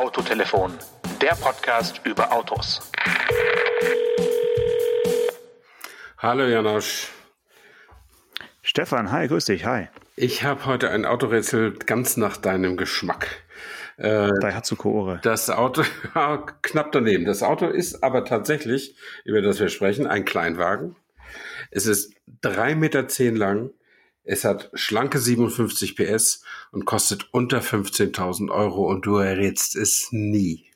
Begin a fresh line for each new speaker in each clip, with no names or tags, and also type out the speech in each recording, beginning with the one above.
Autotelefon, der Podcast über Autos.
Hallo Janosch.
Stefan, hi, grüß dich, hi.
Ich habe heute ein Autorätsel ganz nach deinem Geschmack.
Äh, Daihatsu Koore.
Das Auto, knapp daneben. Das Auto ist aber tatsächlich, über das wir sprechen, ein Kleinwagen. Es ist drei Meter zehn lang. Es hat schlanke 57 PS und kostet unter 15.000 Euro und du errätst es nie.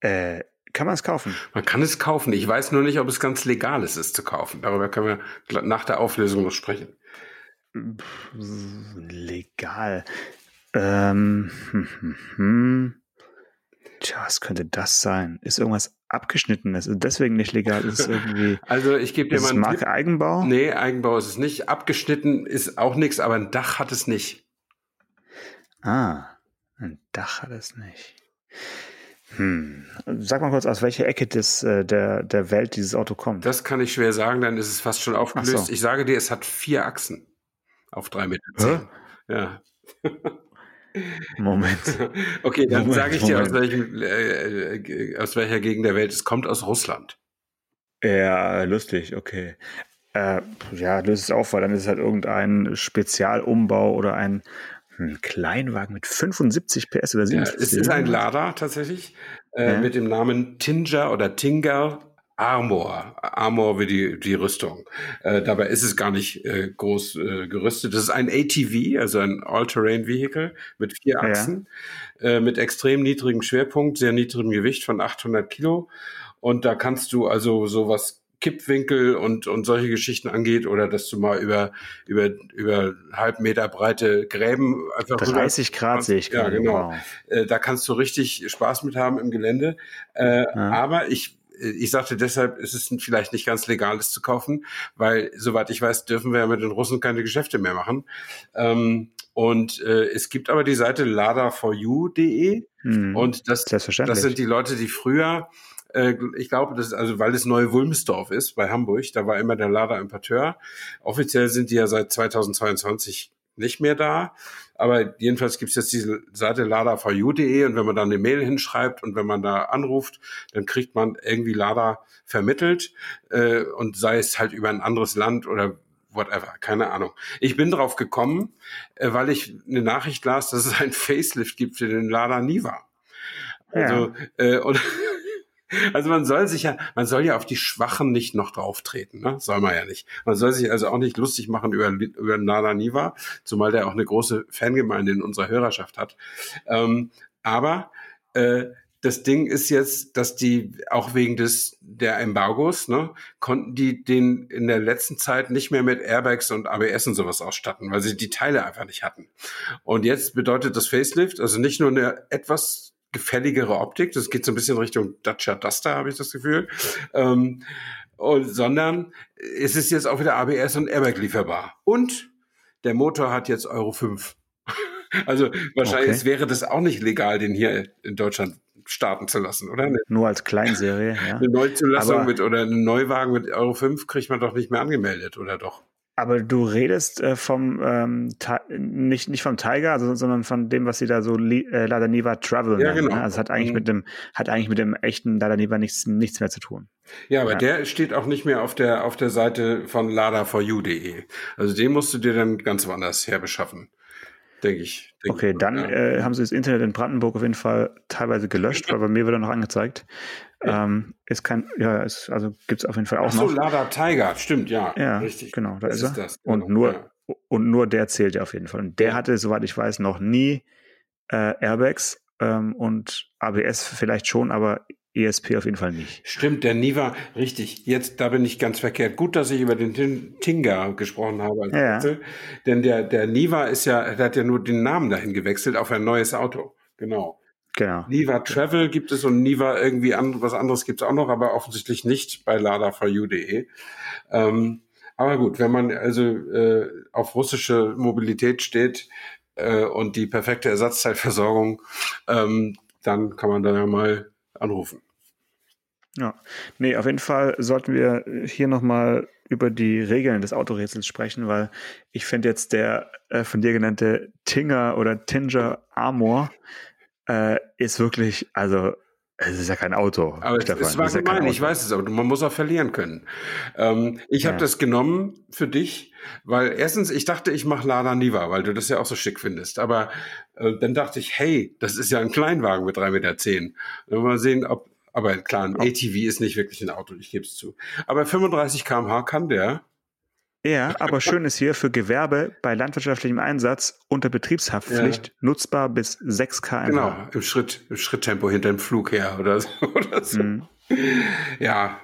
Äh, kann man es kaufen?
Man kann es kaufen. Ich weiß nur nicht, ob es ganz legal ist, es zu kaufen. Darüber können wir nach der Auflösung noch sprechen.
Legal. Ähm, hm, hm, hm. Tja, was könnte das sein? Ist irgendwas abgeschnittenes und deswegen nicht legal? Ist irgendwie.
Also ich gebe dir mal
einen Marke Tipp. Eigenbau?
Nee, Eigenbau ist es nicht. Abgeschnitten ist auch nichts, aber ein Dach hat es nicht.
Ah, ein Dach hat es nicht. Hm. Sag mal kurz, aus welcher Ecke des, äh, der, der Welt dieses Auto kommt.
Das kann ich schwer sagen, dann ist es fast schon aufgelöst. So. Ich sage dir, es hat vier Achsen auf drei Meter. Zehn. Ja.
Moment.
Okay, dann sage ich dir, aus, welchem, äh, äh, aus welcher Gegend der Welt es kommt, aus Russland.
Ja, lustig, okay. Äh, ja, löst es auf, weil dann ist es halt irgendein Spezialumbau oder ein, ein Kleinwagen mit 75 PS oder
77. Ja, es ist ein Lada tatsächlich äh, ja. mit dem Namen Tinger oder Tinger Armor, Armor wie die, die Rüstung. Äh, dabei ist es gar nicht äh, groß äh, gerüstet. Das ist ein ATV, also ein All-Terrain Vehicle mit vier Achsen, ja. äh, mit extrem niedrigem Schwerpunkt, sehr niedrigem Gewicht von 800 Kilo. Und da kannst du also sowas Kippwinkel und, und solche Geschichten angeht oder dass du mal über, über, über halb Meter breite Gräben
einfach 30 rüber, Grad sehe ich
Ja, genau. Wow. Äh, da kannst du richtig Spaß mit haben im Gelände. Äh, ja. Aber ich ich sagte deshalb, ist es vielleicht nicht ganz legal, es zu kaufen, weil, soweit ich weiß, dürfen wir ja mit den Russen keine Geschäfte mehr machen. Ähm, und äh, es gibt aber die Seite lada4u.de hm, und das, das sind die Leute, die früher äh, ich glaube, das ist also, weil es neue Wulmsdorf ist bei Hamburg, da war immer der Lada Importeur. Offiziell sind die ja seit 2022 nicht mehr da. Aber jedenfalls gibt es jetzt diese Seite lada4u.de und wenn man da eine Mail hinschreibt und wenn man da anruft, dann kriegt man irgendwie Lada vermittelt äh, und sei es halt über ein anderes Land oder whatever, keine Ahnung. Ich bin drauf gekommen, äh, weil ich eine Nachricht las, dass es ein Facelift gibt für den Lada Niva. Also, ja. äh, und also man soll sich ja, man soll ja auf die Schwachen nicht noch drauf treten, ne? Soll man ja nicht. Man soll sich also auch nicht lustig machen über, über Nana Niva, zumal der auch eine große Fangemeinde in unserer Hörerschaft hat. Ähm, aber äh, das Ding ist jetzt, dass die auch wegen des der Embargos, ne, konnten die den in der letzten Zeit nicht mehr mit Airbags und ABS und sowas ausstatten, weil sie die Teile einfach nicht hatten. Und jetzt bedeutet das Facelift, also nicht nur eine etwas gefälligere Optik. Das geht so ein bisschen Richtung Dacia Duster, habe ich das Gefühl. Ähm, und, sondern es ist jetzt auch wieder ABS und Airbag lieferbar. Und der Motor hat jetzt Euro 5. also wahrscheinlich okay. wäre das auch nicht legal, den hier in Deutschland starten zu lassen, oder?
Nur als Kleinserie, ja.
Eine Neuzulassung Aber mit oder einen Neuwagen mit Euro 5 kriegt man doch nicht mehr angemeldet, oder doch?
Aber du redest äh, vom ähm, nicht nicht vom Tiger, also, sondern von dem, was sie da so äh, Lada Niva Travel
ja, nennen. Genau.
Ne? Also hat eigentlich mhm. mit dem hat eigentlich mit dem echten Lada Niva nichts nichts mehr zu tun.
Ja, aber ja. der steht auch nicht mehr auf der auf der Seite von lada4u.de. Also den musst du dir dann ganz woanders her beschaffen denke ich.
Denk okay, dann ja. äh, haben sie das Internet in Brandenburg auf jeden Fall teilweise gelöscht, weil bei mir wird er noch angezeigt. Ähm, ist kein, ja, ist, also gibt es auf jeden Fall auch Ach so, noch.
Lada Tiger, stimmt, ja.
Ja, richtig. Genau, da das ist, ist er. Das, genau, und nur, ja. und nur der zählt ja auf jeden Fall. Und der hatte, soweit ich weiß, noch nie äh, Airbags ähm, und ABS vielleicht schon, aber ESP auf jeden Fall nicht.
Stimmt, der Niva, richtig. Jetzt, da bin ich ganz verkehrt. Gut, dass ich über den Tinga gesprochen habe. Ja. Wechsel, denn der, der Niva ist ja, der hat ja nur den Namen dahin gewechselt auf ein neues Auto. Genau.
Genau.
Niva Travel gibt es und Niva irgendwie an, was anderes gibt es auch noch, aber offensichtlich nicht bei lada4u.de. Ähm, aber gut, wenn man also äh, auf russische Mobilität steht äh, und die perfekte Ersatzteilversorgung, ähm, dann kann man da ja mal anrufen.
Ja, nee, auf jeden Fall sollten wir hier nochmal über die Regeln des Autorätsels sprechen, weil ich finde jetzt der äh, von dir genannte Tinger oder Tinger Armor äh, ist wirklich, also es ist ja kein Auto.
Aber Stefan. es war ja gemein, ich weiß es, aber man muss auch verlieren können. Ähm, ich ja. habe das genommen für dich, weil erstens, ich dachte, ich mache Lada Niva, weil du das ja auch so schick findest. Aber äh, dann dachte ich, hey, das ist ja ein Kleinwagen mit 3,10 Meter. Zehn. Mal sehen, ob, aber klar, ein ATV ist nicht wirklich ein Auto, ich gebe es zu. Aber 35 km/h kann der.
Ja, aber schön ist hier für Gewerbe bei landwirtschaftlichem Einsatz unter Betriebshaftpflicht ja. nutzbar bis 6 km.
Genau, im Schritt, im Schritttempo hinter dem Flug her oder so. Oder so. Mhm. Ja,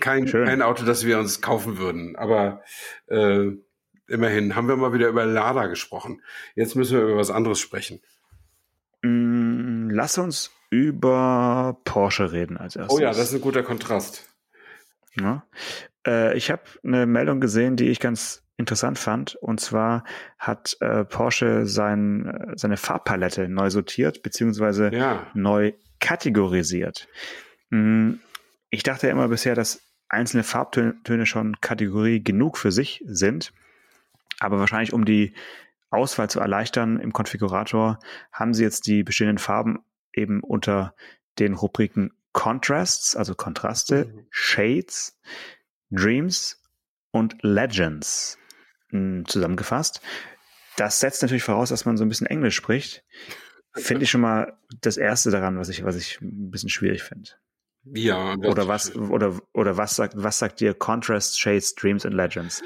kein, kein Auto, das wir uns kaufen würden. Aber äh, immerhin haben wir mal wieder über Lada gesprochen. Jetzt müssen wir über was anderes sprechen.
Mm, lass uns über Porsche reden als erstes.
Oh ja, das ist ein guter Kontrast.
Ja. Äh, ich habe eine Meldung gesehen, die ich ganz interessant fand. Und zwar hat äh, Porsche sein, äh, seine Farbpalette neu sortiert, beziehungsweise ja. neu kategorisiert. Hm, ich dachte ja immer bisher, dass einzelne Farbtöne schon Kategorie genug für sich sind. Aber wahrscheinlich, um die Auswahl zu erleichtern im Konfigurator, haben sie jetzt die bestehenden Farben eben unter den Rubriken Contrasts, also Kontraste, mhm. Shades, Dreams und Legends hm, zusammengefasst. Das setzt natürlich voraus, dass man so ein bisschen Englisch spricht. Finde ich schon mal das erste daran, was ich, was ich ein bisschen schwierig finde.
Ja.
Oder was, oder, oder was sagt, was sagt dir Contrast, Shades, Dreams and Legends?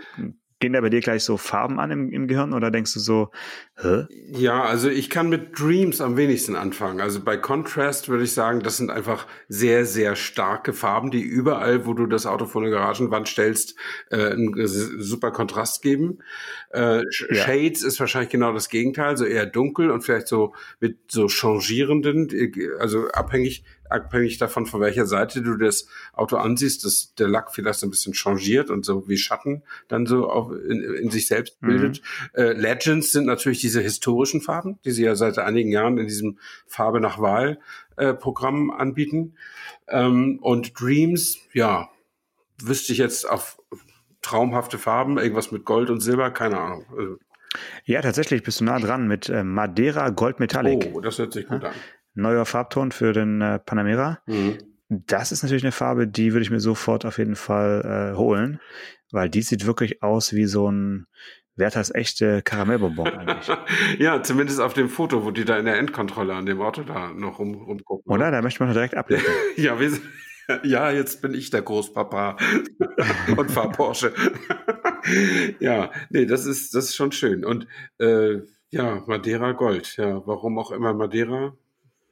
Gehen da bei dir gleich so Farben an im, im Gehirn oder denkst du so,
hä? Ja, also ich kann mit Dreams am wenigsten anfangen. Also bei Contrast würde ich sagen, das sind einfach sehr, sehr starke Farben, die überall, wo du das Auto vor eine Garagenwand stellst, äh, einen super Kontrast geben. Äh, ja. Shades ist wahrscheinlich genau das Gegenteil, so eher dunkel und vielleicht so mit so changierenden, also abhängig abhängig davon, von welcher Seite du das Auto ansiehst, dass der Lack vielleicht so ein bisschen changiert und so wie Schatten dann so auch in, in sich selbst mhm. bildet. Mhm. Äh, Legends sind natürlich diese historischen Farben, die sie ja seit einigen Jahren in diesem Farbe nach Wahl äh, Programm anbieten. Ähm, und Dreams, ja, wüsste ich jetzt auf traumhafte Farben, irgendwas mit Gold und Silber, keine Ahnung. Also,
ja, tatsächlich bist du nah dran mit äh, Madeira Gold Metallic.
Oh, das hört sich gut an
neuer Farbton für den äh, Panamera. Mhm. Das ist natürlich eine Farbe, die würde ich mir sofort auf jeden Fall äh, holen, weil die sieht wirklich aus wie so ein Werthers echte Karamellbonbon eigentlich.
ja, zumindest auf dem Foto, wo die da in der Endkontrolle an dem Auto da noch rum, rumgucken.
Oder? Da möchte man direkt ablegen.
ja, wir, ja, jetzt bin ich der Großpapa und fahr Porsche. ja, nee, das ist, das ist schon schön. Und äh, ja, Madeira Gold. Ja, warum auch immer Madeira?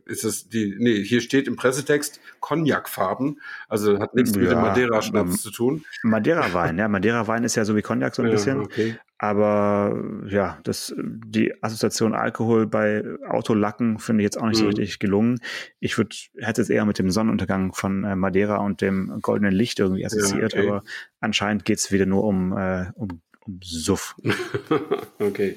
Ist es die, nee, hier steht im Pressetext Cognac-Farben, also hat nichts ja, mit dem Madeira-Schnaps ähm, zu tun.
Madeira-Wein, ja, Madeira-Wein ist ja so wie Cognac so ein ja, bisschen. Okay. Aber ja, das, die Assoziation Alkohol bei Autolacken finde ich jetzt auch nicht mhm. so richtig gelungen. Ich würde, hätte es eher mit dem Sonnenuntergang von äh, Madeira und dem goldenen Licht irgendwie assoziiert, ja, okay. aber anscheinend geht es wieder nur um, äh, um Suff.
okay.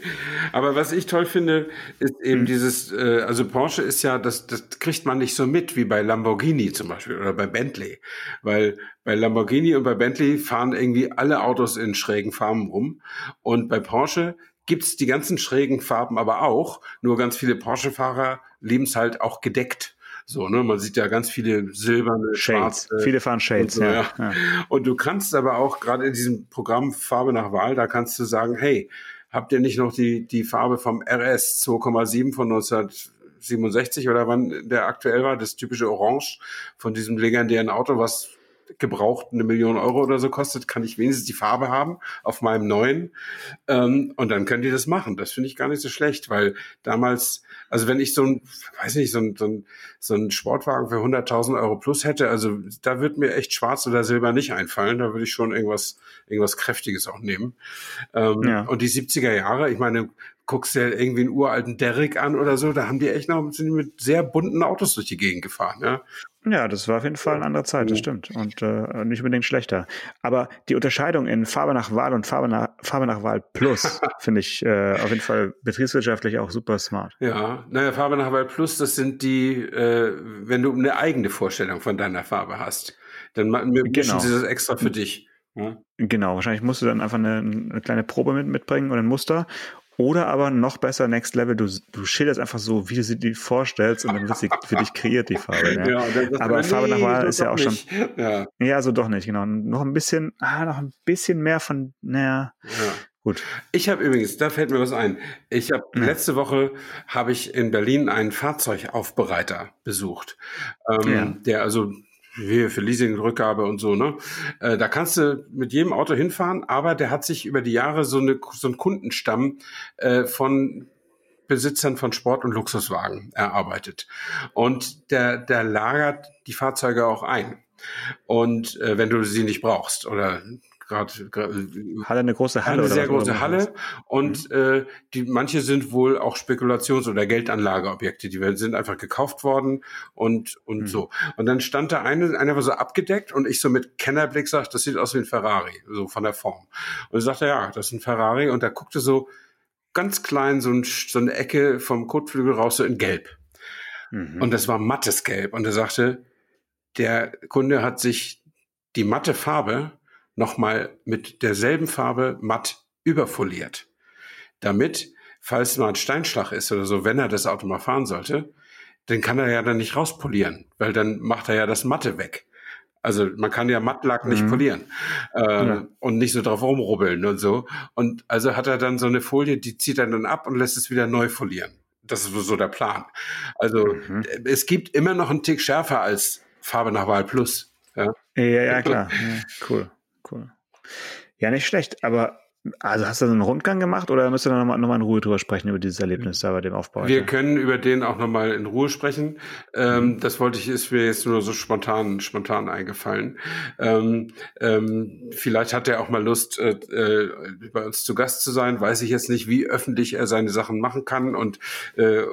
Aber was ich toll finde, ist eben hm. dieses, äh, also Porsche ist ja, das, das kriegt man nicht so mit wie bei Lamborghini zum Beispiel oder bei Bentley. Weil bei Lamborghini und bei Bentley fahren irgendwie alle Autos in schrägen Farben rum. Und bei Porsche gibt's die ganzen schrägen Farben aber auch. Nur ganz viele Porsche-Fahrer lieben es halt auch gedeckt. So, ne, man sieht ja ganz viele silberne,
Shades. Schwarze, Viele fahren Shades,
und so, ja. ja. Und du kannst aber auch gerade in diesem Programm Farbe nach Wahl, da kannst du sagen, hey, habt ihr nicht noch die, die Farbe vom RS 2,7 von 1967 oder wann der aktuell war, das typische Orange von diesem legendären Auto, was gebraucht eine Million Euro oder so kostet, kann ich wenigstens die Farbe haben auf meinem neuen. Ähm, und dann können die das machen. Das finde ich gar nicht so schlecht, weil damals, also wenn ich so ein, weiß nicht, so ein, so ein, so ein Sportwagen für 100.000 Euro plus hätte, also da wird mir echt schwarz oder silber nicht einfallen. Da würde ich schon irgendwas, irgendwas Kräftiges auch nehmen. Ähm, ja. Und die 70er Jahre, ich meine, guckst dir irgendwie einen uralten Derrick an oder so, da haben die echt noch sind mit sehr bunten Autos durch die Gegend gefahren. Ja,
ja das war auf jeden Fall eine andere Zeit, das stimmt. Und äh, nicht unbedingt schlechter. Aber die Unterscheidung in Farbe nach Wahl und Farbe nach, Farbe nach Wahl Plus finde ich äh, auf jeden Fall betriebswirtschaftlich auch super smart.
Ja, naja, Farbe nach Wahl Plus, das sind die, äh, wenn du eine eigene Vorstellung von deiner Farbe hast, dann mischen genau. sie das extra für dich.
Ja? Genau, wahrscheinlich musst du dann einfach eine, eine kleine Probe mit, mitbringen oder ein Muster Oder aber noch besser, Next Level, du, du schilderst einfach so, wie du sie dir vorstellst und dann wird sie für dich kreiert, die Farbe. Ja. ja aber Farbe nach Wahl ist ja auch nicht. schon. Ja. ja, so doch nicht, genau. Noch ein bisschen, ah, noch ein bisschen mehr von, naja. Ja. Gut.
Ich habe übrigens, da fällt mir was ein. Ich habe ja. letzte Woche habe ich in Berlin einen Fahrzeugaufbereiter besucht, ähm, ja. der also wie für Leasingrückgabe und so, ne? Äh, da kannst du mit jedem Auto hinfahren, aber der hat sich über die Jahre so, eine, so einen Kundenstamm äh, von Besitzern von Sport- und Luxuswagen erarbeitet. Und der, der lagert die Fahrzeuge auch ein. Und äh, wenn du sie nicht brauchst oder gerade
hat eine große Halle
eine sehr große Halle. Und mhm. äh, die manche sind wohl auch Spekulations- oder Geldanlageobjekte die sind einfach gekauft worden und und mhm. so. Und dann stand da eine einer war so abgedeckt und ich so mit Kennerblick sagt das sieht aus wie ein Ferrari so von der Form. Und ich sagte ja das ist ein Ferrari. Und da guckte so ganz klein so, ein, so eine Ecke vom Kotflügel raus so in Gelb. Mhm. und das war mattes Gelb. Und er sagte der Kunde hat sich die matte Farbe nochmal mit derselben Farbe matt überfoliert. Damit, falls mal ein Steinschlag ist oder so, wenn er das Auto mal fahren sollte, dann kann er ja dann nicht rauspolieren, weil dann macht er ja das Matte weg. Also man kann ja Mattlack nicht mhm. polieren äh, ja. und nicht so drauf rumrubbeln und so. Und also hat er dann so eine Folie, die zieht er dann ab und lässt es wieder neu folieren. Das ist so der Plan. Also mhm. es gibt immer noch einen Tick schärfer als Farbe nach Wahl Plus.
Ja, ja, ja klar. Ja, cool. Ja, nicht schlecht, aber also hast du einen Rundgang gemacht oder müsst ihr noch mal, noch mal in Ruhe drüber sprechen über dieses Erlebnis da bei dem Aufbau?
Wir können über den auch noch mal in Ruhe sprechen. Ähm, das wollte ich, ist mir jetzt nur so spontan, spontan eingefallen. Ähm, ähm, vielleicht hat er auch mal Lust, äh, äh, bei uns zu Gast zu sein. Weiß ich jetzt nicht, wie öffentlich er seine Sachen machen kann und äh,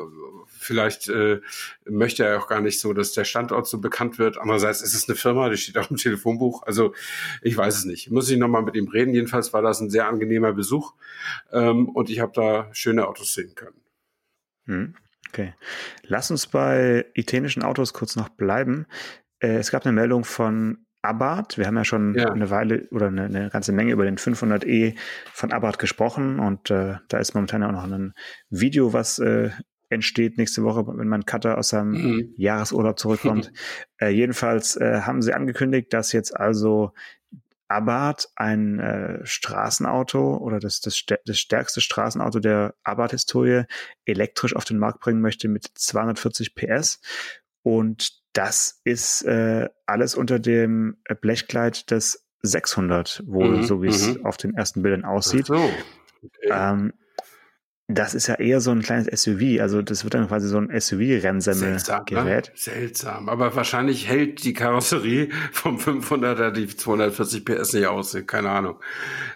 vielleicht äh, möchte er auch gar nicht so, dass der Standort so bekannt wird. Andererseits ist es eine Firma, die steht auch im Telefonbuch. Also ich weiß es nicht. Muss ich nochmal mit ihm reden. Jedenfalls war das ein sehr angenehmer Besuch ähm, und ich habe da schöne Autos sehen können.
Hm, okay. Lass uns bei italienischen Autos kurz noch bleiben. Äh, es gab eine Meldung von Abarth. Wir haben ja schon ja. eine Weile oder eine, eine, ganze Menge über den 500e von Abarth gesprochen und äh, da ist momentan ja auch noch ein Video, was äh, entsteht nächste Woche, wenn mein Cutter aus seinem mhm. Jahresurlaub zurückkommt. äh, jedenfalls äh, haben sie angekündigt, dass jetzt also Abarth ein äh, Straßenauto oder das, das, das stärkste Straßenauto der Abarth-Historie elektrisch auf den Markt bringen möchte mit 240 PS. Und das ist äh, alles unter dem Blechkleid des 600, wohl mhm, so wie es mhm. auf den ersten Bildern aussieht. So. Okay. Ähm, das ist ja eher so ein kleines SUV, also das wird dann quasi so ein SUV-Rennsemmel-Gerät.
Ne? Seltsam, aber wahrscheinlich hält die Karosserie vom 500er die 240 PS nicht aus, keine Ahnung.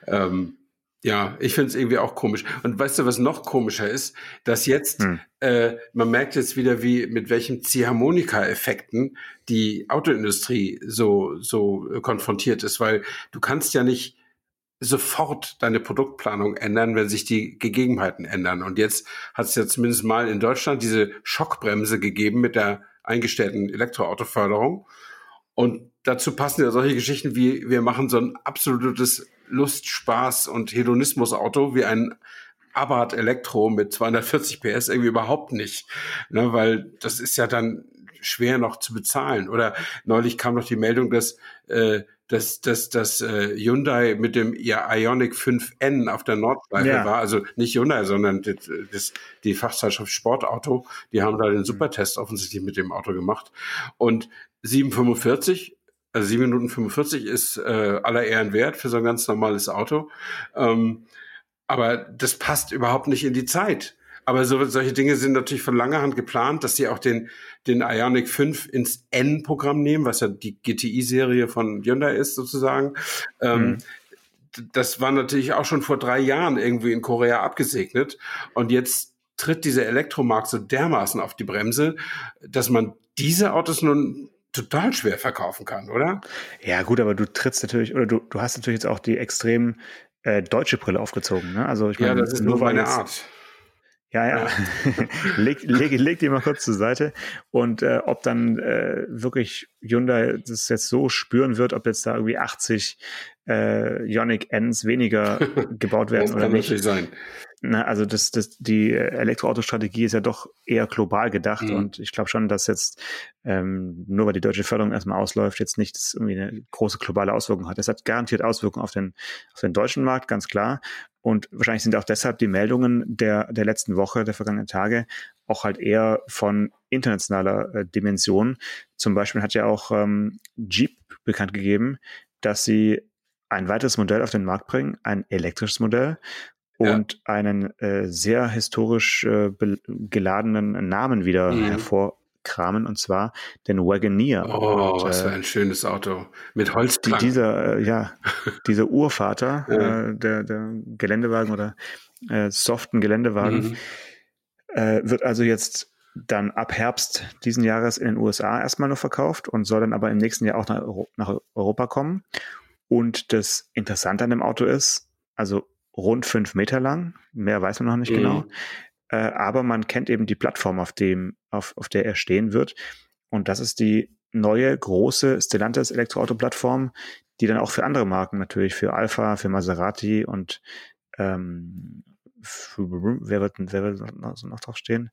Ähm, ja, ich finde es irgendwie auch komisch. Und weißt du, was noch komischer ist? Dass jetzt, hm. äh, man merkt jetzt wieder, wie mit welchen Ziehharmonika-Effekten die Autoindustrie so, so konfrontiert ist, weil du kannst ja nicht sofort deine Produktplanung ändern, wenn sich die Gegebenheiten ändern. Und jetzt hat es ja zumindest mal in Deutschland diese Schockbremse gegeben mit der eingestellten Elektroautoförderung. Und dazu passen ja solche Geschichten wie, wir machen so ein absolutes Lust, Spaß und Hedonismus-Auto wie ein Abarth Elektro mit 240 PS irgendwie überhaupt nicht. Ne, weil das ist ja dann schwer noch zu bezahlen. Oder neulich kam noch die Meldung, dass äh, dass, dass, dass äh, Hyundai mit dem ja, Ionic 5N auf der Nordschleife ja. war. Also nicht Hyundai, sondern das, das, die Fachzeitschrift Sportauto. Die haben da den mhm. Supertest offensichtlich mit dem Auto gemacht. Und 745, also 7 Minuten 45 ist äh, aller Ehren wert für so ein ganz normales Auto. Ähm, aber das passt überhaupt nicht in die Zeit. Aber so, solche Dinge sind natürlich von langer Hand geplant, dass sie auch den, den Ionic 5 ins N-Programm nehmen, was ja die GTI-Serie von Hyundai ist sozusagen. Ähm, mhm. das war natürlich auch schon vor drei Jahren irgendwie in Korea abgesegnet. Und jetzt tritt dieser Elektromarkt so dermaßen auf die Bremse, dass man diese Autos nun total schwer verkaufen kann, oder?
Ja, gut, aber du trittst natürlich, oder du, du hast natürlich jetzt auch die extrem äh, deutsche Brille aufgezogen. Ne? Also ich meine,
ja, das ist nur meine Art.
Ja, ja. leg, leg, leg die mal kurz zur Seite. Und äh, ob dann äh, wirklich Hyundai das jetzt so spüren wird, ob jetzt da irgendwie 80 äh, Ionic Ns weniger gebaut werden das oder nicht. Natürlich sein. Na, also das, das, die Elektroautostrategie ist ja doch eher global gedacht mhm. und ich glaube schon, dass jetzt ähm, nur weil die deutsche Förderung erstmal ausläuft, jetzt nicht irgendwie eine große globale Auswirkung hat. Es hat garantiert Auswirkungen auf den, auf den deutschen Markt, ganz klar. Und wahrscheinlich sind auch deshalb die Meldungen der, der letzten Woche, der vergangenen Tage, auch halt eher von internationaler äh, Dimension. Zum Beispiel hat ja auch ähm, Jeep bekannt gegeben, dass sie ein weiteres Modell auf den Markt bringen, ein elektrisches Modell und ja. einen äh, sehr historisch äh, geladenen Namen wieder mhm. hervorkramen, und zwar den Wagoneer.
Oh, und, was für äh, ein schönes Auto mit Holzklang.
Die, dieser, äh, ja, dieser Urvater ja. Äh, der, der Geländewagen oder soften Geländewagen mhm. wird also jetzt dann ab Herbst diesen Jahres in den USA erstmal nur verkauft und soll dann aber im nächsten Jahr auch nach, Euro nach Europa kommen. Und das Interessante an dem Auto ist, also rund fünf Meter lang, mehr weiß man noch nicht mhm. genau, äh, aber man kennt eben die Plattform, auf, dem, auf, auf der er stehen wird. Und das ist die neue große Stellantis Elektroauto-Plattform, die dann auch für andere Marken natürlich, für Alpha, für Maserati und ähm, für, wer wird, wer wird noch, noch drauf stehen?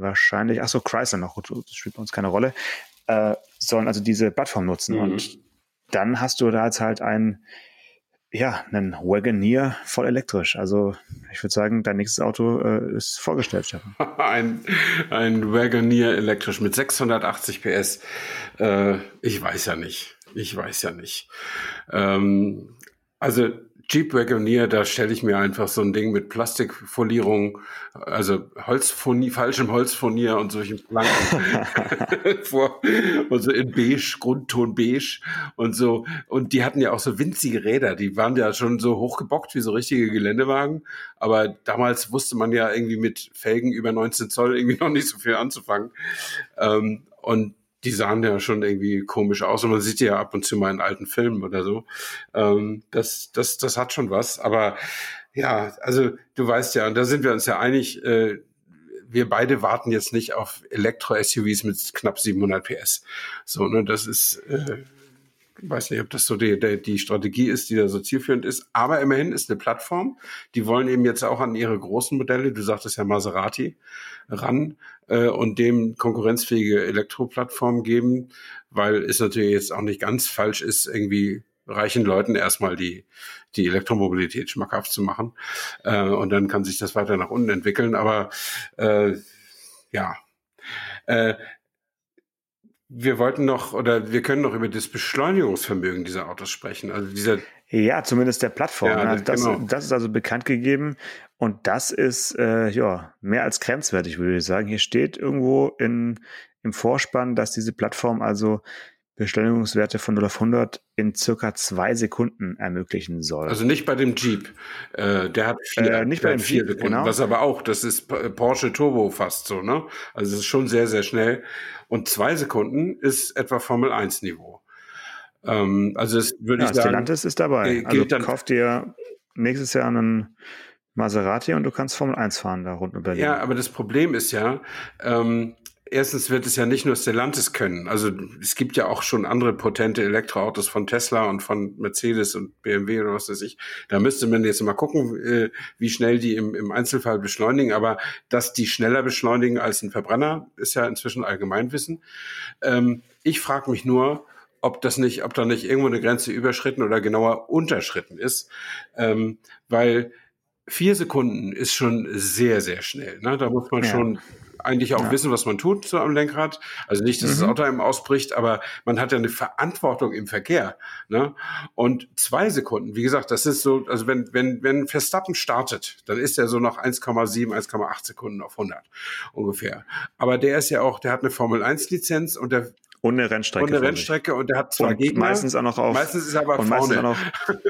wahrscheinlich, ach so, Chrysler noch, das spielt bei uns keine Rolle, äh, sollen also diese Plattform nutzen. Mhm. Und dann hast du da jetzt halt ein, ja, einen Wagoneer voll elektrisch. Also ich würde sagen, dein nächstes Auto äh, ist vorgestellt, Stefan.
ein, ein Wagoneer elektrisch mit 680 PS. Äh, ich weiß ja nicht. Ich weiß ja nicht. Ähm, also Jeep Wagoneer, da stelle ich mir einfach so ein Ding mit Plastikfolierung, also Holzfurnier, falschem Holzfurnier und solchen Planken vor und so in beige, Grundton beige und so. Und die hatten ja auch so winzige Räder, die waren ja schon so hochgebockt wie so richtige Geländewagen. Aber damals wusste man ja irgendwie mit Felgen über 19 Zoll irgendwie noch nicht so viel anzufangen. Ähm, und die sahen ja schon irgendwie komisch aus und man sieht die ja ab und zu mal in alten Filmen oder so. Ähm, das, das, das hat schon was. Aber ja, also du weißt ja, und da sind wir uns ja einig, äh, wir beide warten jetzt nicht auf Elektro-SUVs mit knapp 700 PS. So, ne, das ist, äh, weiß nicht, ob das so die, die, die Strategie ist, die da so zielführend ist. Aber immerhin ist eine Plattform. Die wollen eben jetzt auch an ihre großen Modelle, du sagtest ja Maserati, ran äh, und dem konkurrenzfähige Elektroplattform geben, weil es natürlich jetzt auch nicht ganz falsch ist, irgendwie reichen Leuten erstmal die, die Elektromobilität schmackhaft zu machen. Äh, und dann kann sich das weiter nach unten entwickeln. Aber äh, ja, äh, wir wollten noch oder wir können noch über das Beschleunigungsvermögen dieser Autos sprechen. Also dieser
ja, zumindest der Plattform. Ja, das, das, genau. das ist also bekannt gegeben und das ist äh, ja mehr als grenzwertig, würde ich sagen. Hier steht irgendwo in, im Vorspann, dass diese Plattform also Beschleunigungswerte von 0 auf 100 in circa zwei Sekunden ermöglichen soll.
Also nicht bei dem Jeep. Äh, der hat vier, äh, nicht bei dem vier Jeep, Sekunden. Genau. Was aber auch, das ist Porsche Turbo fast so, ne? Also es ist schon sehr, sehr schnell. Und zwei Sekunden ist etwa Formel 1 Niveau. Ähm, also es würde ja, ich sagen.
Stellantis ist dabei. Äh, also dann, kauft dir nächstes Jahr einen Maserati und du kannst Formel 1 fahren da rund über Berlin.
Ja, aber das Problem ist ja, ähm, erstens wird es ja nicht nur Stellantis können. Also es gibt ja auch schon andere potente Elektroautos von Tesla und von Mercedes und BMW oder was weiß ich. Da müsste man jetzt mal gucken, äh, wie schnell die im, im Einzelfall beschleunigen. Aber dass die schneller beschleunigen als ein Verbrenner, ist ja inzwischen Allgemeinwissen. Ähm, ich frage mich nur, ob das nicht, ob da nicht irgendwo eine Grenze überschritten oder genauer unterschritten ist. Ähm, weil vier Sekunden ist schon sehr, sehr schnell. Ne? Da muss man ja. schon eigentlich auch ja. wissen, was man tut so am Lenkrad. Also nicht, dass mhm. das Auto einem ausbricht, aber man hat ja eine Verantwortung im Verkehr. Ne? Und zwei Sekunden, wie gesagt, das ist so, also wenn, wenn, wenn Verstappen startet, dann ist er so noch 1,7, 1,8 Sekunden auf 100 ungefähr. Aber der ist ja auch, der hat eine Formel 1 Lizenz und der
und eine Rennstrecke.
Und eine Rennstrecke und der hat zwei und Gegner.
Meistens auch noch auf.
Meistens ist er aber
und
vorne.
Auch noch,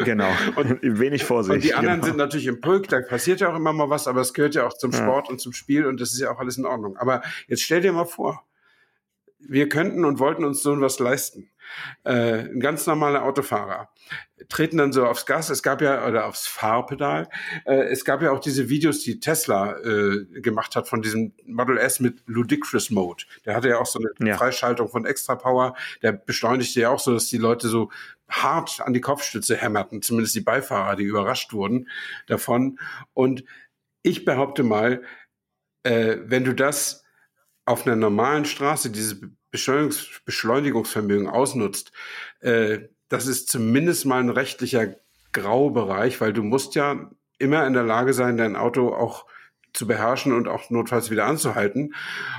genau. und wenig Vorsicht.
Und die anderen genau. sind natürlich im Pulk, da passiert ja auch immer mal was, aber es gehört ja auch zum Sport ja. und zum Spiel und das ist ja auch alles in Ordnung. Aber jetzt stell dir mal vor, wir könnten und wollten uns so was leisten. Äh, ein ganz normaler Autofahrer treten dann so aufs Gas. Es gab ja, oder aufs Fahrpedal. Äh, es gab ja auch diese Videos, die Tesla äh, gemacht hat von diesem Model S mit Ludicrous Mode. Der hatte ja auch so eine ja. Freischaltung von Extra Power. Der beschleunigte ja auch so, dass die Leute so hart an die Kopfstütze hämmerten, zumindest die Beifahrer, die überrascht wurden davon. Und ich behaupte mal, äh, wenn du das auf einer normalen Straße, dieses Beschleunigungs Beschleunigungsvermögen ausnutzt, äh, das ist zumindest mal ein rechtlicher Graubereich, weil du musst ja immer in der Lage sein, dein Auto auch zu beherrschen und auch notfalls wieder anzuhalten.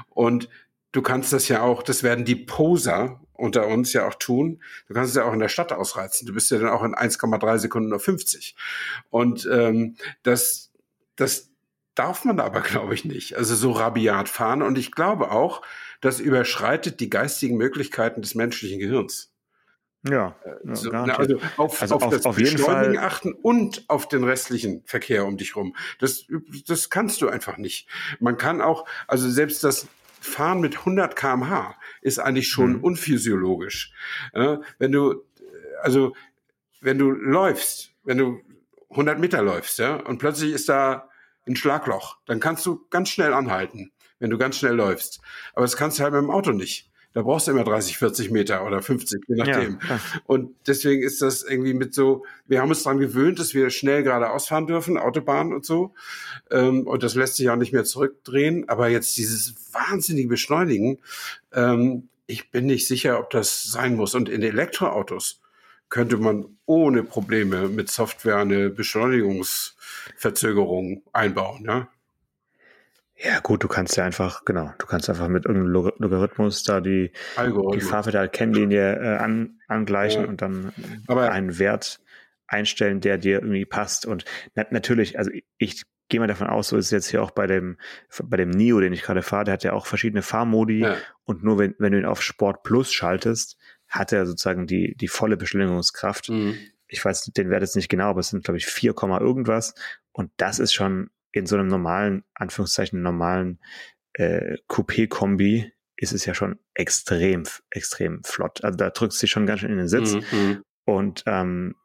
Und du kannst das ja auch, das werden die Poser unter uns ja auch tun. Du kannst es ja auch in der Stadt ausreizen. Du bist ja dann auch in 1,3 Sekunden nur 50. Und ähm, das, das darf man aber, glaube ich, nicht. Also so rabiat fahren. Und ich glaube auch, das überschreitet die geistigen Möglichkeiten des menschlichen Gehirns.
Ja,
ja so, na, also auf, also auf, auf das auf Beschleunigen achten und auf den restlichen Verkehr um dich rum. Das, das kannst du einfach nicht. Man kann auch, also selbst das Fahren mit 100 kmh ist eigentlich schon hm. unphysiologisch. Ja, wenn du, also wenn du läufst, wenn du 100 Meter läufst, ja, und plötzlich ist da ein Schlagloch, dann kannst du ganz schnell anhalten, wenn du ganz schnell läufst. Aber das kannst du halt mit dem Auto nicht. Da brauchst du immer 30, 40 Meter oder 50, je nachdem. Ja, und deswegen ist das irgendwie mit so, wir haben uns daran gewöhnt, dass wir schnell geradeaus fahren dürfen, Autobahn und so. Ähm, und das lässt sich auch nicht mehr zurückdrehen. Aber jetzt dieses wahnsinnige Beschleunigen, ähm, ich bin nicht sicher, ob das sein muss. Und in Elektroautos könnte man ohne Probleme mit Software eine Beschleunigungsverzögerung einbauen, ja.
Ja, gut, du kannst ja einfach, genau, du kannst einfach mit irgendeinem Logarithmus da die, die Fahrpedal-Kennlinie äh, an, angleichen ja. und dann Aber einen Wert einstellen, der dir irgendwie passt. Und na, natürlich, also ich gehe mal davon aus, so ist es jetzt hier auch bei dem, bei dem Nio, den ich gerade fahre, der hat ja auch verschiedene Fahrmodi ja. und nur wenn, wenn du ihn auf Sport Plus schaltest, hat er sozusagen die, die volle Beschleunigungskraft. Mhm. Ich weiß den Wert jetzt nicht genau, aber es sind, glaube ich, 4, irgendwas. Und das ist schon in so einem normalen, Anführungszeichen, normalen äh, Coupé-Kombi ist es ja schon extrem, extrem flott. Also da drückt es sich schon ganz schön in den Sitz. Mhm. mhm. Und ähm,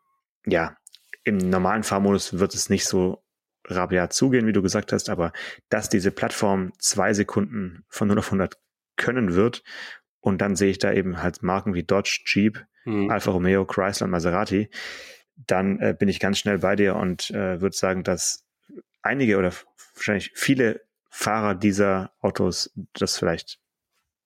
ja, im normalen Fahrmodus wird es nicht so rabiat zugehen, wie du gesagt hast, aber dass diese Plattform zwei Sekunden von 0 auf 100 können wird und dann sehe ich da eben halt Marken wie Dodge, Jeep, mhm. Alfa Romeo, Chrysler und Maserati, dann äh, bin ich ganz schnell bei dir und äh, würde sagen, dass einige oder wahrscheinlich viele Fahrer dieser Autos das vielleicht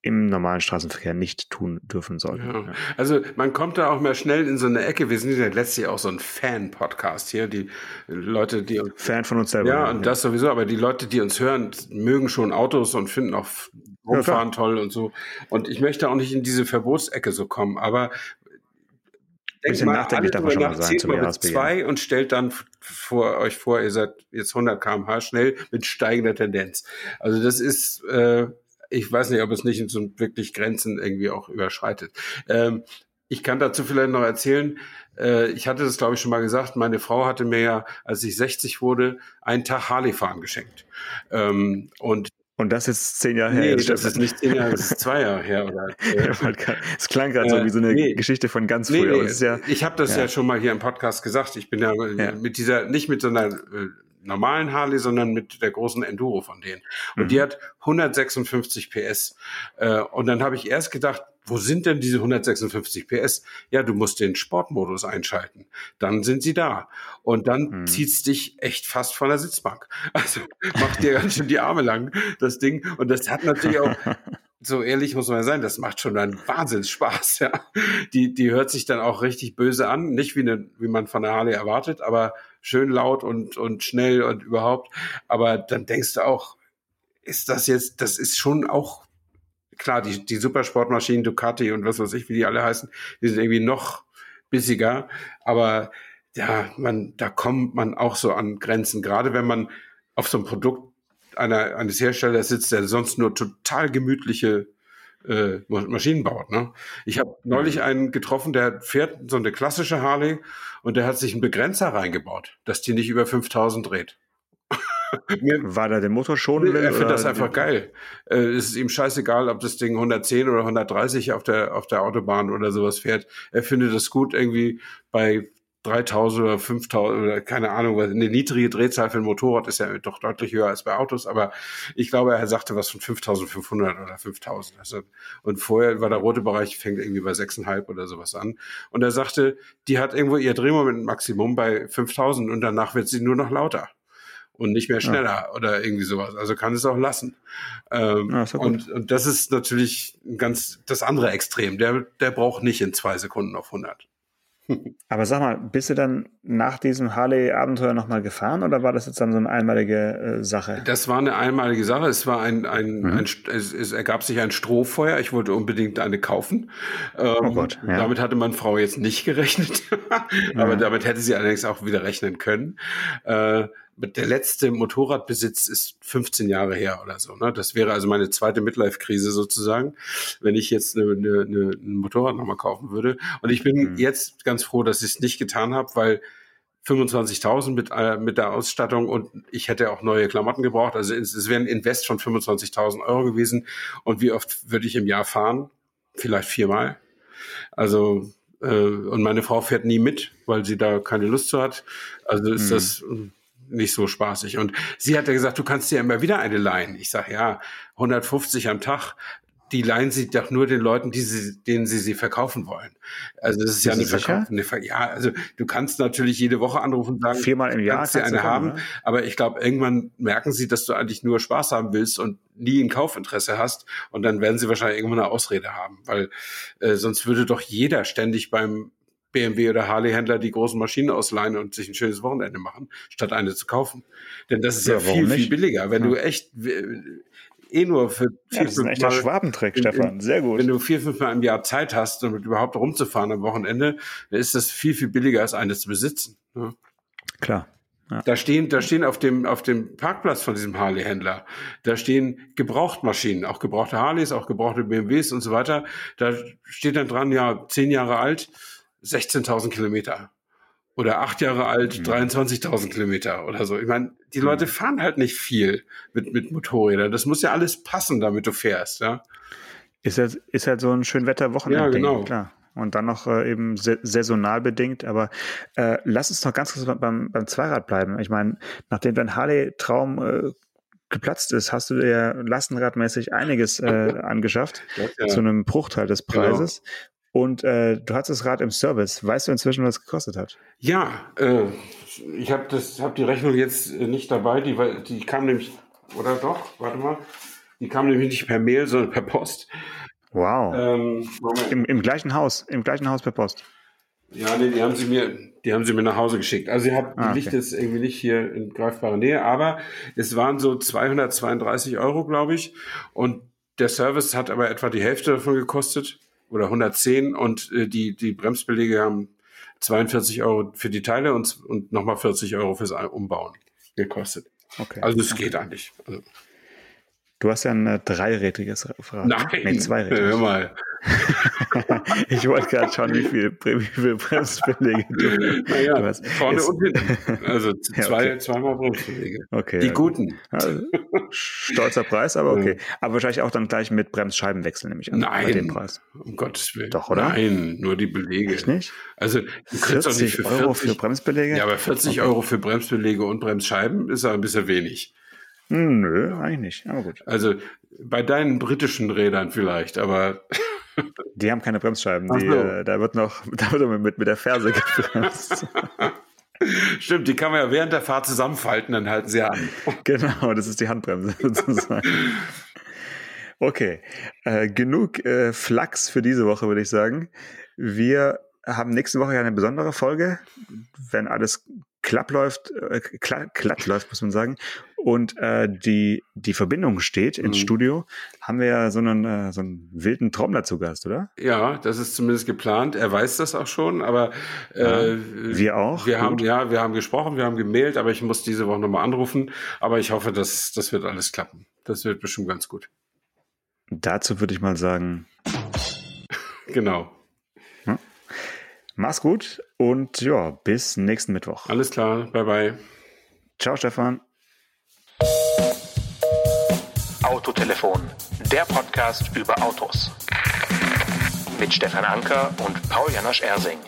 im normalen Straßenverkehr nicht tun dürfen sollten. Ja.
Also man kommt da auch mehr schnell in so eine Ecke. Wir sind ja letztlich auch so ein Fan-Podcast hier. Die Leute, die
Fan von uns selber.
Ja, und ja. das sowieso. Aber die Leute, die uns hören, mögen schon Autos und finden auch Rumfahren ja, toll und so. Und ich möchte auch nicht in diese Verbotsecke so kommen. Aber Denkt mal nachdenklich darf man schon mal sein zum zwei und stellt dann vor euch vor, ihr seid jetzt 100 km/h schnell mit steigender Tendenz. Also das ist, äh, ich weiß nicht, ob es nicht in so wirklich Grenzen irgendwie auch überschreitet. Ähm, ich kann dazu vielleicht noch erzählen, äh, ich hatte das glaube ich schon mal gesagt, meine Frau hatte mir ja, als ich 60 wurde, einen Tag Harley fahren geschenkt. Ähm, und
und das ist zehn Jahre her.
Nee, das ist nicht zehn Jahre, das ist zwei Jahre her. Oder,
es klang gerade äh, so wie so eine nee, Geschichte von ganz früher. Nee,
ja, ich habe das ja. ja. schon mal hier im Podcast gesagt. Ich bin ja, ja, mit dieser, nicht mit so einer äh, normalen Harley, sondern mit der großen Enduro von denen. Und mhm. die hat 156 PS. Äh, und dann habe ich erst gedacht, wo sind denn diese 156 PS? Ja, du musst den Sportmodus einschalten. Dann sind sie da. Und dann hm. zieht's dich echt fast von der Sitzbank. Also macht dir ganz schön die Arme lang, das Ding. Und das hat natürlich auch, so ehrlich muss man sein, das macht schon einen Wahnsinnsspaß, ja. Die, die hört sich dann auch richtig böse an. Nicht wie, eine, wie man von der Harley erwartet, aber schön laut und, und schnell und überhaupt. Aber dann denkst du auch, ist das jetzt, das ist schon auch klar, die, die Supersportmaschinen, Ducati und was weiß ich, wie die alle heißen, die sind irgendwie noch bissiger. Aber ja, man, da kommt man auch so an Grenzen. Gerade wenn man auf so einem Produkt einer, eines Herstellers sitzt, der sonst nur total gemütliche äh, Maschinen baut. Ne? Ich habe neulich mhm. einen getroffen, der fährt so eine klassische Harley und der hat sich einen Begrenzer reingebaut, dass die nicht über 5000 dreht.
War da der Motor schon?
Er findet das einfach geil. Äh, es ist ihm scheißegal, ob das Ding 110 oder 130 auf der, auf der Autobahn oder sowas fährt. Er findet es gut, irgendwie bei 3000 oder 5000 oder keine Ahnung, eine niedrige Drehzahl für ein Motorrad ist ja doch deutlich höher als bei Autos, aber ich glaube, er sagte was von 5500 oder 5000. Also, und vorher war der rote Bereich, fängt irgendwie bei 6,5 oder sowas an. Und er sagte, die hat irgendwo ihr Drehmoment Maximum bei 5000 und danach wird sie nur noch lauter und nicht mehr schneller ja. oder irgendwie sowas. Also kann es auch lassen. Ähm, ja, und, und das ist natürlich ganz das andere Extrem. Der, der braucht nicht in zwei Sekunden auf 100.
Aber sag mal, bist du dann nach diesem Harley-Abenteuer nochmal gefahren oder war das jetzt dann so eine einmalige äh, Sache?
Das war eine einmalige Sache. Es war ein, ein, mhm. ein es, es, ergab sich ein Strohfeuer. Ich wollte unbedingt eine kaufen. Ähm, oh Gott. Ja. Damit hatte meine Frau jetzt nicht gerechnet. Aber ja. damit hätte sie allerdings auch wieder rechnen können. Äh, der letzte Motorradbesitz ist 15 Jahre her oder so. Ne? Das wäre also meine zweite Midlife-Krise sozusagen, wenn ich jetzt eine, eine, eine, ein Motorrad nochmal kaufen würde. Und ich bin mhm. jetzt ganz froh, dass ich es nicht getan habe, weil 25.000 mit, äh, mit der Ausstattung und ich hätte auch neue Klamotten gebraucht. Also es, es wäre ein Invest von 25.000 Euro gewesen. Und wie oft würde ich im Jahr fahren? Vielleicht viermal. Also äh, und meine Frau fährt nie mit, weil sie da keine Lust zu hat. Also ist mhm. das nicht so spaßig. Und sie hat ja gesagt, du kannst dir immer wieder eine leihen. Ich sage, ja, 150 am Tag, die leihen sie doch nur den Leuten, die sie, denen sie sie verkaufen wollen. Also das ist, ist ja eine Verkauf. Eine Ver ja, also du kannst natürlich jede Woche anrufen und sagen,
viermal im Jahr
kannst du eine haben. Kommen, aber ich glaube, irgendwann merken sie, dass du eigentlich nur Spaß haben willst und nie ein Kaufinteresse hast. Und dann werden sie wahrscheinlich irgendwann eine Ausrede haben, weil äh, sonst würde doch jeder ständig beim BMW oder Harley-Händler die großen Maschinen ausleihen und sich ein schönes Wochenende machen, statt eine zu kaufen. Denn das ist ja, ja viel, nicht? viel billiger. Wenn ja. du echt eh nur für
vier, ja, das ist ein echter Schwabentrick, Stefan. Sehr gut.
Wenn du vier, fünf Mal im Jahr Zeit hast, um überhaupt rumzufahren am Wochenende, dann ist das viel, viel billiger, als eines zu besitzen.
Ja. Klar.
Ja. Da stehen, da stehen auf dem, auf dem Parkplatz von diesem Harley-Händler, da stehen Gebrauchtmaschinen, auch gebrauchte Harleys, auch gebrauchte BMWs und so weiter. Da steht dann dran, ja, zehn Jahre alt, 16.000 Kilometer. Oder acht Jahre alt, mhm. 23.000 Kilometer oder so. Ich meine, die Leute mhm. fahren halt nicht viel mit, mit Motorrädern. Das muss ja alles passen, damit du fährst, ja.
Ist halt, ist halt so ein schön Wetter-Wochenende. Ja, genau. Klar. Und dann noch äh, eben saisonal bedingt. Aber äh, lass uns noch ganz kurz beim, beim Zweirad bleiben. Ich meine, nachdem dein Harley-Traum äh, geplatzt ist, hast du dir lastenradmäßig einiges äh, angeschafft ja. zu einem Bruchteil des genau. Preises. Und äh, du hattest das Rad im Service. Weißt du inzwischen, was es gekostet hat?
Ja, äh, ich habe hab die Rechnung jetzt äh, nicht dabei. Die, die kam nämlich, oder doch, warte mal, die kam nämlich nicht per Mail, sondern per Post.
Wow. Ähm, Im, Im gleichen Haus, im gleichen Haus per Post.
Ja, nee, die haben sie mir, die haben sie mir nach Hause geschickt. Also sie hat, ah, die liegt jetzt irgendwie nicht hier in greifbarer Nähe, aber es waren so 232 Euro, glaube ich. Und der Service hat aber etwa die Hälfte davon gekostet oder 110 und äh, die, die Bremsbelege haben 42 Euro für die Teile und, und nochmal 40 Euro fürs Umbauen gekostet. Okay. Also es okay. geht eigentlich. Also.
Du hast ja ein äh, dreirädriges
Rad. Nein, nee, zweirädrig. Hör mal.
ich wollte gerade schauen, wie viel, wie viel Bremsbeläge du,
naja, du hast. Vorne ist, und hinten. Also zwei, ja, okay. zweimal Bremsbeläge.
Okay.
Die guten. Also,
stolzer Preis, aber okay. Aber wahrscheinlich auch dann gleich mit Bremsscheibenwechsel, nämlich
an. Nein. Bei dem Preis. Um Gottes Willen.
Doch, oder?
Nein, nur die Belege.
Echt nicht?
Also, du
40 doch nicht für 40 Euro für Bremsbeläge?
Ja, aber 40 okay. Euro für Bremsbeläge und Bremsscheiben ist ja ein bisschen wenig.
Hm, nö, eigentlich nicht. Aber gut.
Also bei deinen britischen Rädern vielleicht, aber.
Die haben keine Bremsscheiben. Die, so. äh, da wird noch da wird mit, mit der Ferse gebremst.
Stimmt, die kann man ja während der Fahrt zusammenfalten, dann halten sie an.
Genau, das ist die Handbremse sozusagen. Okay, äh, genug äh, Flachs für diese Woche, würde ich sagen. Wir haben nächste Woche ja eine besondere Folge, wenn alles klapp läuft, äh, glatt, glatt läuft, muss man sagen, und äh, die, die Verbindung steht ins mhm. Studio, haben wir ja so einen, äh, so einen wilden Trommler zu Gast, oder?
Ja, das ist zumindest geplant. Er weiß das auch schon, aber
äh, ja, wir auch.
Wir Gut. haben, ja, wir haben gesprochen, wir haben gemailt, aber ich muss diese Woche nochmal anrufen. Aber ich hoffe, dass das wird alles klappen. Das wird bestimmt ganz gut.
Dazu würde ich mal sagen.
genau.
Mach's gut und ja, bis nächsten Mittwoch.
Alles klar, bye bye.
Ciao, Stefan. Autotelefon, der Podcast über Autos. Mit Stefan Anker und Paul Janosch Ersing.